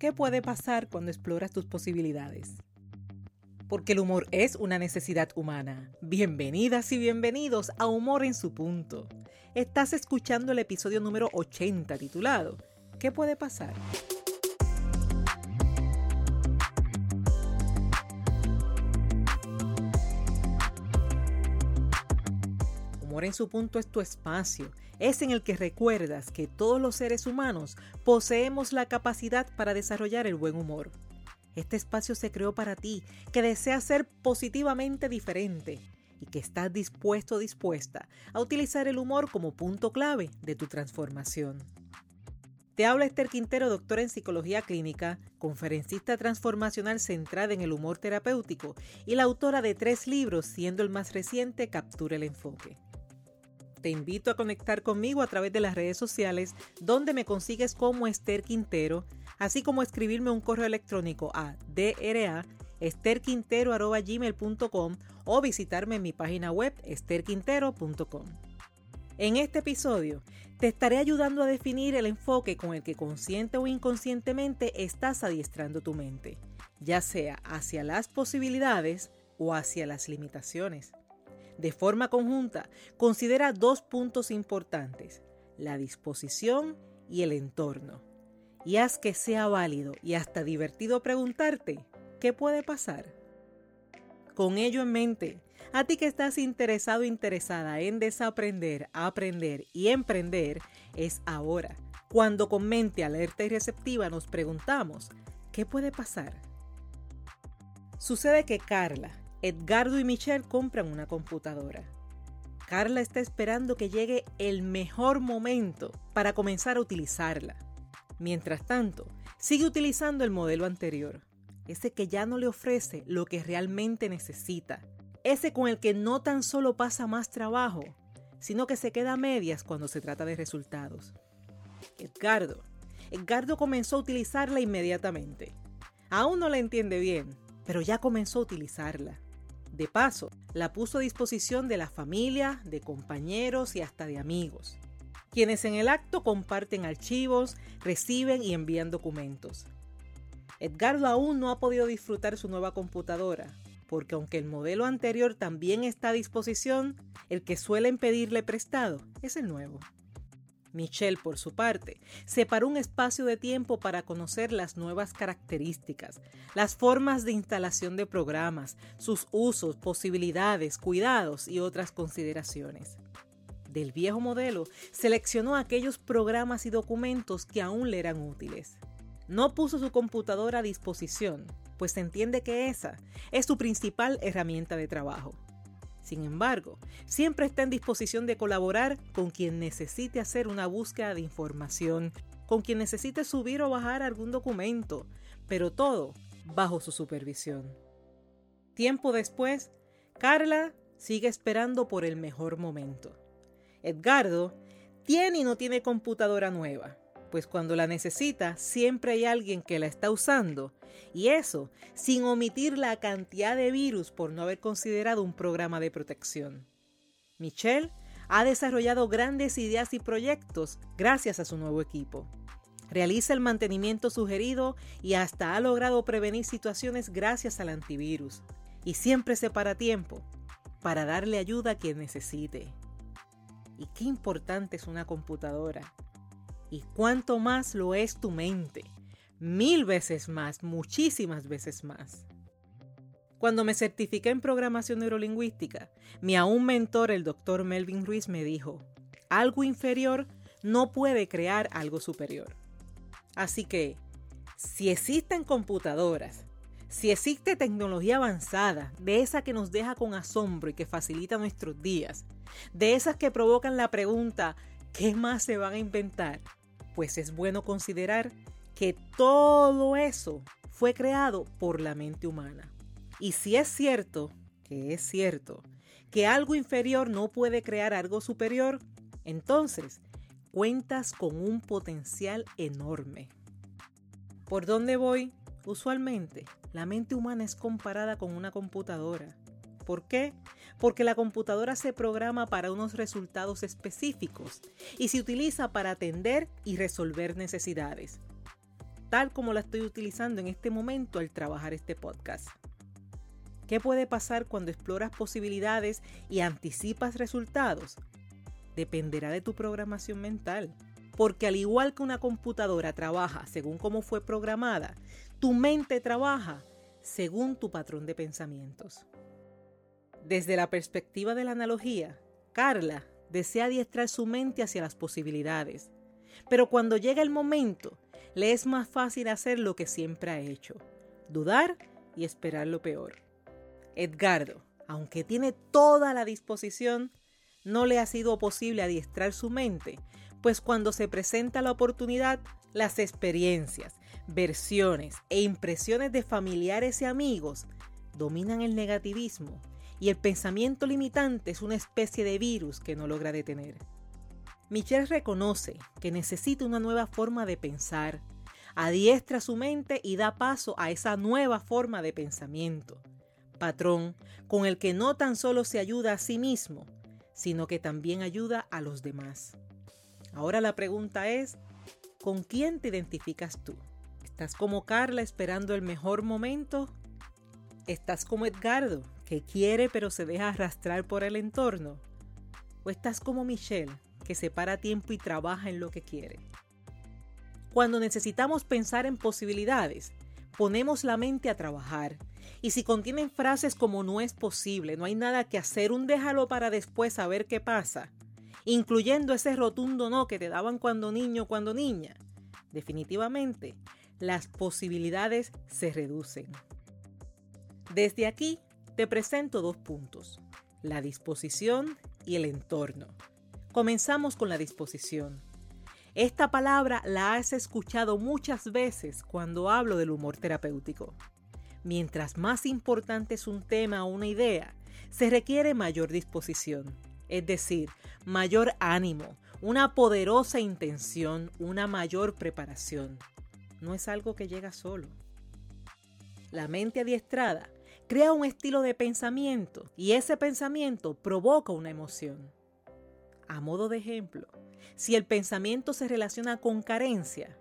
¿Qué puede pasar cuando exploras tus posibilidades? Porque el humor es una necesidad humana. Bienvenidas y bienvenidos a Humor en su punto. Estás escuchando el episodio número 80 titulado ¿Qué puede pasar? En su punto es tu espacio es en el que recuerdas que todos los seres humanos poseemos la capacidad para desarrollar el buen humor. Este espacio se creó para ti, que deseas ser positivamente diferente y que estás dispuesto o dispuesta a utilizar el humor como punto clave de tu transformación. Te habla Esther Quintero, doctora en psicología clínica, conferencista transformacional centrada en el humor terapéutico y la autora de tres libros, siendo el más reciente Captura el Enfoque. Te invito a conectar conmigo a través de las redes sociales donde me consigues como Esther Quintero, así como escribirme un correo electrónico a dra o visitarme en mi página web esterquintero.com. En este episodio te estaré ayudando a definir el enfoque con el que consciente o inconscientemente estás adiestrando tu mente, ya sea hacia las posibilidades o hacia las limitaciones. De forma conjunta, considera dos puntos importantes, la disposición y el entorno. Y haz que sea válido y hasta divertido preguntarte, ¿qué puede pasar? Con ello en mente, a ti que estás interesado interesada en desaprender, aprender y emprender, es ahora, cuando con mente alerta y receptiva nos preguntamos, ¿qué puede pasar? Sucede que Carla, Edgardo y Michelle compran una computadora. Carla está esperando que llegue el mejor momento para comenzar a utilizarla. Mientras tanto, sigue utilizando el modelo anterior, ese que ya no le ofrece lo que realmente necesita, ese con el que no tan solo pasa más trabajo, sino que se queda a medias cuando se trata de resultados. Edgardo. Edgardo comenzó a utilizarla inmediatamente. Aún no la entiende bien, pero ya comenzó a utilizarla. De paso, la puso a disposición de la familia, de compañeros y hasta de amigos, quienes en el acto comparten archivos, reciben y envían documentos. Edgardo aún no ha podido disfrutar su nueva computadora, porque aunque el modelo anterior también está a disposición, el que suelen pedirle prestado es el nuevo. Michelle, por su parte, separó un espacio de tiempo para conocer las nuevas características, las formas de instalación de programas, sus usos, posibilidades, cuidados y otras consideraciones. Del viejo modelo, seleccionó aquellos programas y documentos que aún le eran útiles. No puso su computadora a disposición, pues entiende que esa es su principal herramienta de trabajo. Sin embargo, siempre está en disposición de colaborar con quien necesite hacer una búsqueda de información, con quien necesite subir o bajar algún documento, pero todo bajo su supervisión. Tiempo después, Carla sigue esperando por el mejor momento. Edgardo tiene y no tiene computadora nueva, pues cuando la necesita siempre hay alguien que la está usando, y eso sin omitir la cantidad de virus por no haber considerado un programa de protección. Michelle ha desarrollado grandes ideas y proyectos gracias a su nuevo equipo. Realiza el mantenimiento sugerido y hasta ha logrado prevenir situaciones gracias al antivirus. Y siempre se para tiempo para darle ayuda a quien necesite. Y qué importante es una computadora y cuánto más lo es tu mente. Mil veces más, muchísimas veces más. Cuando me certifiqué en programación neurolingüística, mi aún mentor, el doctor Melvin Ruiz, me dijo, algo inferior no puede crear algo superior. Así que, si existen computadoras, si existe tecnología avanzada, de esa que nos deja con asombro y que facilita nuestros días, de esas que provocan la pregunta, ¿qué más se van a inventar? Pues es bueno considerar que todo eso fue creado por la mente humana. Y si es cierto, que es cierto, que algo inferior no puede crear algo superior, entonces cuentas con un potencial enorme. ¿Por dónde voy? Usualmente, la mente humana es comparada con una computadora. ¿Por qué? Porque la computadora se programa para unos resultados específicos y se utiliza para atender y resolver necesidades. tal como la estoy utilizando en este momento al trabajar este podcast. ¿Qué puede pasar cuando exploras posibilidades y anticipas resultados? Dependerá de tu programación mental. Porque al igual que una computadora trabaja según cómo fue programada, tu mente trabaja según tu patrón de pensamientos. Desde la perspectiva de la analogía, Carla desea adiestrar su mente hacia las posibilidades, pero cuando llega el momento, le es más fácil hacer lo que siempre ha hecho, dudar y esperar lo peor. Edgardo, aunque tiene toda la disposición, no le ha sido posible adiestrar su mente, pues cuando se presenta la oportunidad, las experiencias, versiones e impresiones de familiares y amigos dominan el negativismo y el pensamiento limitante es una especie de virus que no logra detener. Michelle reconoce que necesita una nueva forma de pensar, adiestra su mente y da paso a esa nueva forma de pensamiento, patrón con el que no tan solo se ayuda a sí mismo, sino que también ayuda a los demás. Ahora la pregunta es, ¿con quién te identificas tú? ¿Estás como Carla esperando el mejor momento? ¿Estás como Edgardo, que quiere pero se deja arrastrar por el entorno? ¿O estás como Michelle, que se para tiempo y trabaja en lo que quiere? Cuando necesitamos pensar en posibilidades, ponemos la mente a trabajar y si contienen frases como no es posible, no hay nada que hacer, un déjalo para después a ver qué pasa, incluyendo ese rotundo no que te daban cuando niño, cuando niña, definitivamente las posibilidades se reducen. Desde aquí te presento dos puntos, la disposición y el entorno. Comenzamos con la disposición. Esta palabra la has escuchado muchas veces cuando hablo del humor terapéutico. Mientras más importante es un tema o una idea, se requiere mayor disposición, es decir, mayor ánimo, una poderosa intención, una mayor preparación. No es algo que llega solo. La mente adiestrada crea un estilo de pensamiento y ese pensamiento provoca una emoción. A modo de ejemplo, si el pensamiento se relaciona con carencia,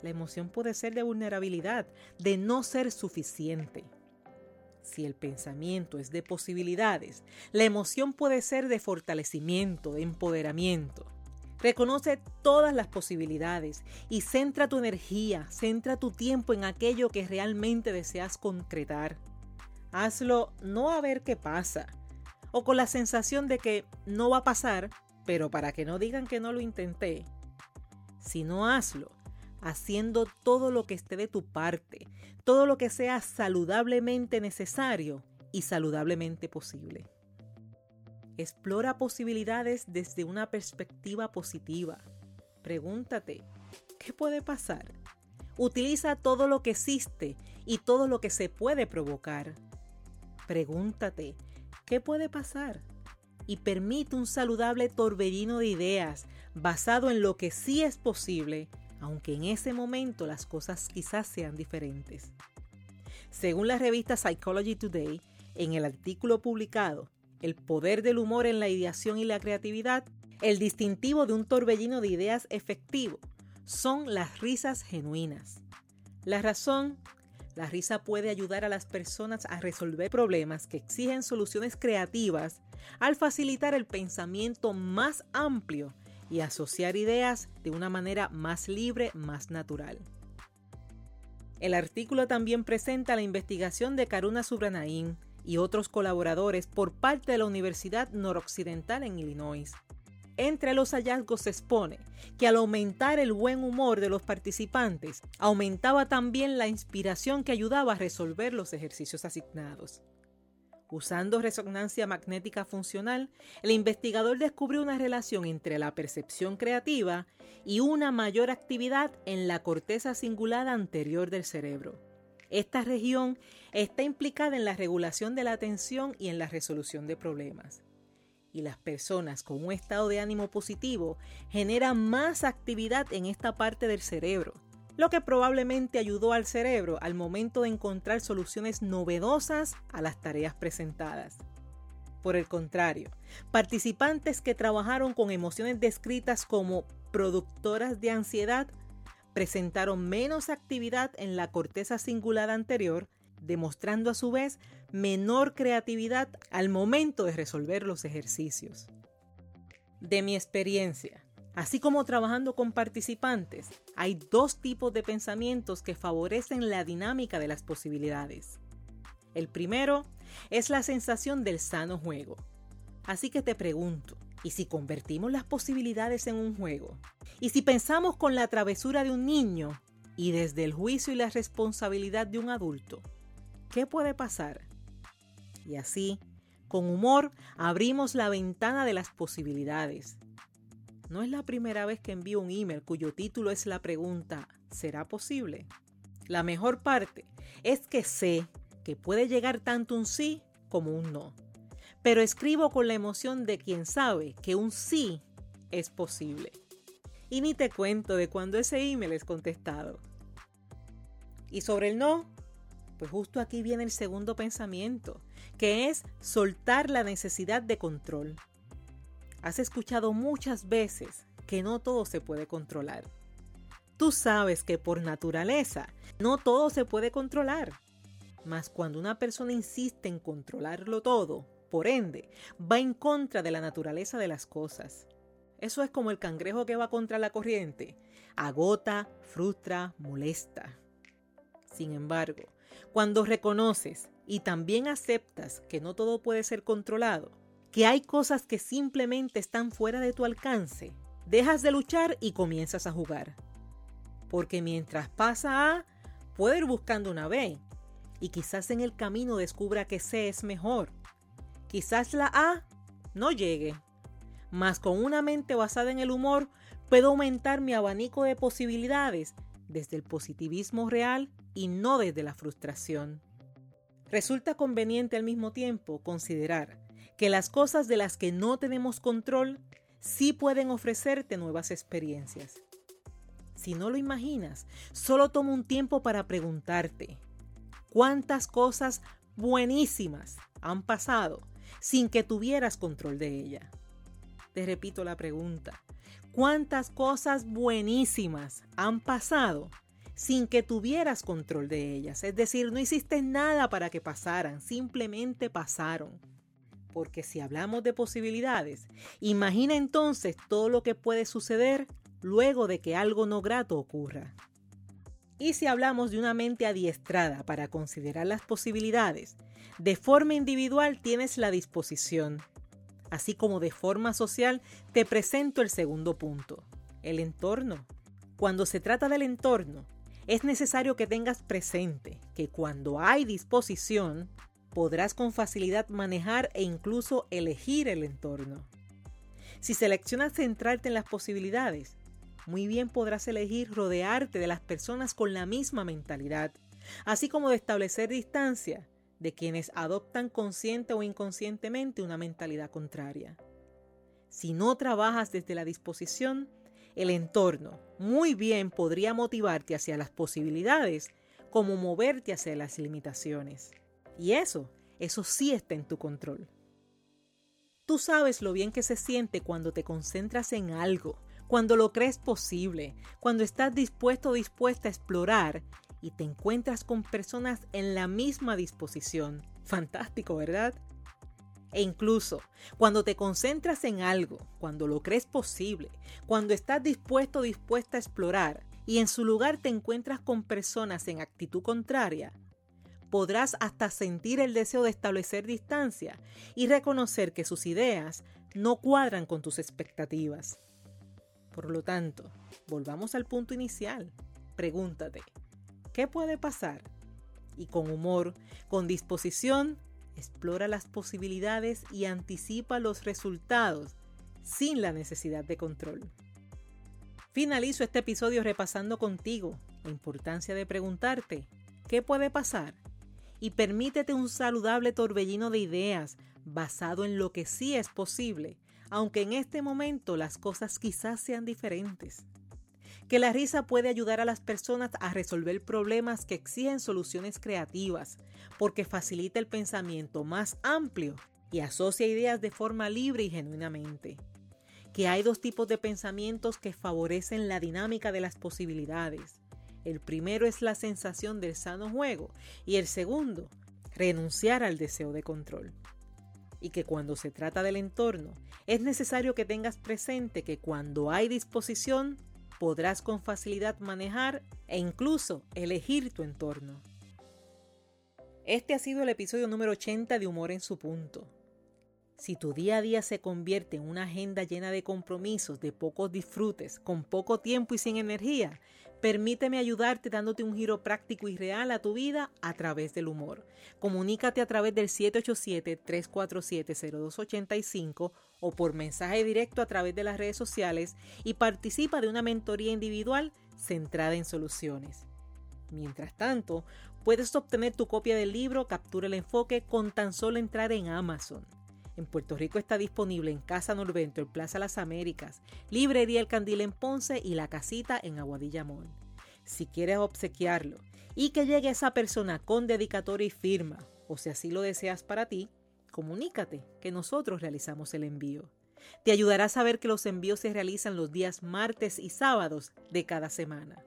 la emoción puede ser de vulnerabilidad, de no ser suficiente. Si el pensamiento es de posibilidades, la emoción puede ser de fortalecimiento, de empoderamiento. Reconoce todas las posibilidades y centra tu energía, centra tu tiempo en aquello que realmente deseas concretar. Hazlo no a ver qué pasa, o con la sensación de que no va a pasar, pero para que no digan que no lo intenté, sino hazlo haciendo todo lo que esté de tu parte, todo lo que sea saludablemente necesario y saludablemente posible. Explora posibilidades desde una perspectiva positiva. Pregúntate, ¿qué puede pasar? Utiliza todo lo que existe y todo lo que se puede provocar. Pregúntate, ¿qué puede pasar? Y permite un saludable torbellino de ideas basado en lo que sí es posible aunque en ese momento las cosas quizás sean diferentes. Según la revista Psychology Today, en el artículo publicado El poder del humor en la ideación y la creatividad, el distintivo de un torbellino de ideas efectivo son las risas genuinas. La razón, la risa puede ayudar a las personas a resolver problemas que exigen soluciones creativas al facilitar el pensamiento más amplio y asociar ideas de una manera más libre, más natural. El artículo también presenta la investigación de Karuna Subranaín y otros colaboradores por parte de la Universidad Noroccidental en Illinois. Entre los hallazgos se expone que al aumentar el buen humor de los participantes, aumentaba también la inspiración que ayudaba a resolver los ejercicios asignados. Usando resonancia magnética funcional, el investigador descubrió una relación entre la percepción creativa y una mayor actividad en la corteza cingulada anterior del cerebro. Esta región está implicada en la regulación de la atención y en la resolución de problemas. Y las personas con un estado de ánimo positivo generan más actividad en esta parte del cerebro, lo que probablemente ayudó al cerebro al momento de encontrar soluciones novedosas a las tareas presentadas. Por el contrario, participantes que trabajaron con emociones descritas como productoras de ansiedad presentaron menos actividad en la corteza cingulada anterior, demostrando a su vez menor creatividad al momento de resolver los ejercicios. De mi experiencia, así como trabajando con participantes, hay dos tipos de pensamientos que favorecen la dinámica de las posibilidades. El primero es la sensación del sano juego. Así que te pregunto, ¿y si convertimos las posibilidades en un juego? ¿Y si pensamos con la travesura de un niño y desde el juicio y la responsabilidad de un adulto? ¿Qué puede pasar? Y así, con humor, abrimos la ventana de las posibilidades. No es la primera vez que envío un email cuyo título es la pregunta, ¿será posible? La mejor parte es que sé que puede llegar tanto un sí como un no. Pero escribo con la emoción de quien sabe que un sí es posible. Y ni te cuento de cuando ese email es contestado. Y sobre el no, pues justo aquí viene el segundo pensamiento, que es soltar la necesidad de control. Has escuchado muchas veces que no todo se puede controlar. Tú sabes que por naturaleza no todo se puede controlar. Mas cuando una persona insiste en controlarlo todo, por ende, va en contra de la naturaleza de las cosas. Eso es como el cangrejo que va contra la corriente. Agota, frustra, molesta. Sin embargo, cuando reconoces y también aceptas que no todo puede ser controlado, que hay cosas que simplemente están fuera de tu alcance, dejas de luchar y comienzas a jugar. Porque mientras pasa A, puede ir buscando una B, y quizás en el camino descubra que C es mejor. Quizás la A no llegue, mas con una mente basada en el humor puedo aumentar mi abanico de posibilidades desde el positivismo real y no desde la frustración. Resulta conveniente al mismo tiempo considerar que las cosas de las que no tenemos control sí pueden ofrecerte nuevas experiencias. Si no lo imaginas, solo toma un tiempo para preguntarte, cuántas cosas buenísimas han pasado sin que tuvieras control de ella. Te repito la pregunta. ¿Cuántas cosas buenísimas han pasado sin que tuvieras control de ellas? Es decir, no hiciste nada para que pasaran, simplemente pasaron. Porque si hablamos de posibilidades, imagina entonces todo lo que puede suceder luego de que algo no grato ocurra. Y si hablamos de una mente adiestrada para considerar las posibilidades, de forma individual tienes la disposición. Así como de forma social te presento el segundo punto, el entorno. Cuando se trata del entorno, es necesario que tengas presente que cuando hay disposición, podrás con facilidad manejar e incluso elegir el entorno. Si seleccionas centrarte en las posibilidades, muy bien podrás elegir rodearte de las personas con la misma mentalidad, así como de establecer distancia de quienes adoptan consciente o inconscientemente una mentalidad contraria. Si no trabajas desde la disposición, el entorno muy bien podría motivarte hacia las posibilidades como moverte hacia las limitaciones. Y eso, eso sí está en tu control. Tú sabes lo bien que se siente cuando te concentras en algo, cuando lo crees posible, cuando estás dispuesto o dispuesta a explorar y te encuentras con personas en la misma disposición. Fantástico, ¿verdad? E incluso cuando te concentras en algo, cuando lo crees posible, cuando estás dispuesto o dispuesta a explorar y en su lugar te encuentras con personas en actitud contraria, podrás hasta sentir el deseo de establecer distancia y reconocer que sus ideas no cuadran con tus expectativas. Por lo tanto, volvamos al punto inicial. Pregúntate, ¿qué puede pasar? Y con humor, con disposición, explora las posibilidades y anticipa los resultados sin la necesidad de control. Finalizo este episodio repasando contigo la importancia de preguntarte, ¿qué puede pasar? Y permítete un saludable torbellino de ideas basado en lo que sí es posible aunque en este momento las cosas quizás sean diferentes. Que la risa puede ayudar a las personas a resolver problemas que exigen soluciones creativas, porque facilita el pensamiento más amplio y asocia ideas de forma libre y genuinamente. que hay dos tipos de pensamientos que favorecen la dinámica de las posibilidades. El primero es la sensación del sano juego y el segundo, renunciar al deseo de control. Y que cuando se trata del entorno, es necesario que tengas presente que cuando hay disposición, podrás con facilidad manejar e incluso elegir tu entorno. Este ha sido el episodio número 80 de Humor en su punto. Si tu día a día se convierte en una agenda llena de compromisos, de pocos disfrutes, con poco tiempo y sin energía, permíteme ayudarte dándote un giro práctico y real a tu vida a través del humor. Comunícate a través del 787-347-0285 o por mensaje directo a través de las redes sociales y participa de una mentoría individual centrada en soluciones. Mientras tanto, puedes obtener tu copia del libro Captura el Enfoque con tan solo entrar en Amazon. En Puerto Rico está disponible en Casa Norvento, en Plaza Las Américas, Librería El Candil en Ponce y La Casita en Aguadilla Mall. Si quieres obsequiarlo y que llegue esa persona con dedicatoria y firma, o si así lo deseas para ti, comunícate que nosotros realizamos el envío. Te ayudará a saber que los envíos se realizan los días martes y sábados de cada semana.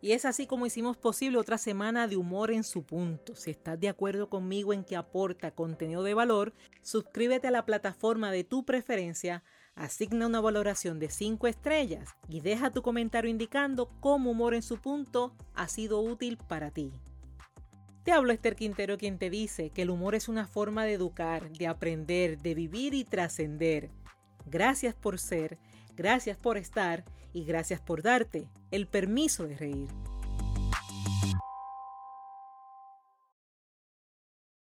Y es así como hicimos posible otra semana de humor en su punto. Si estás de acuerdo conmigo en que aporta contenido de valor, suscríbete a la plataforma de tu preferencia, asigna una valoración de 5 estrellas y deja tu comentario indicando cómo humor en su punto ha sido útil para ti. Te hablo Esther Quintero quien te dice que el humor es una forma de educar, de aprender, de vivir y trascender. Gracias por ser, gracias por estar y gracias por darte el permiso de reír.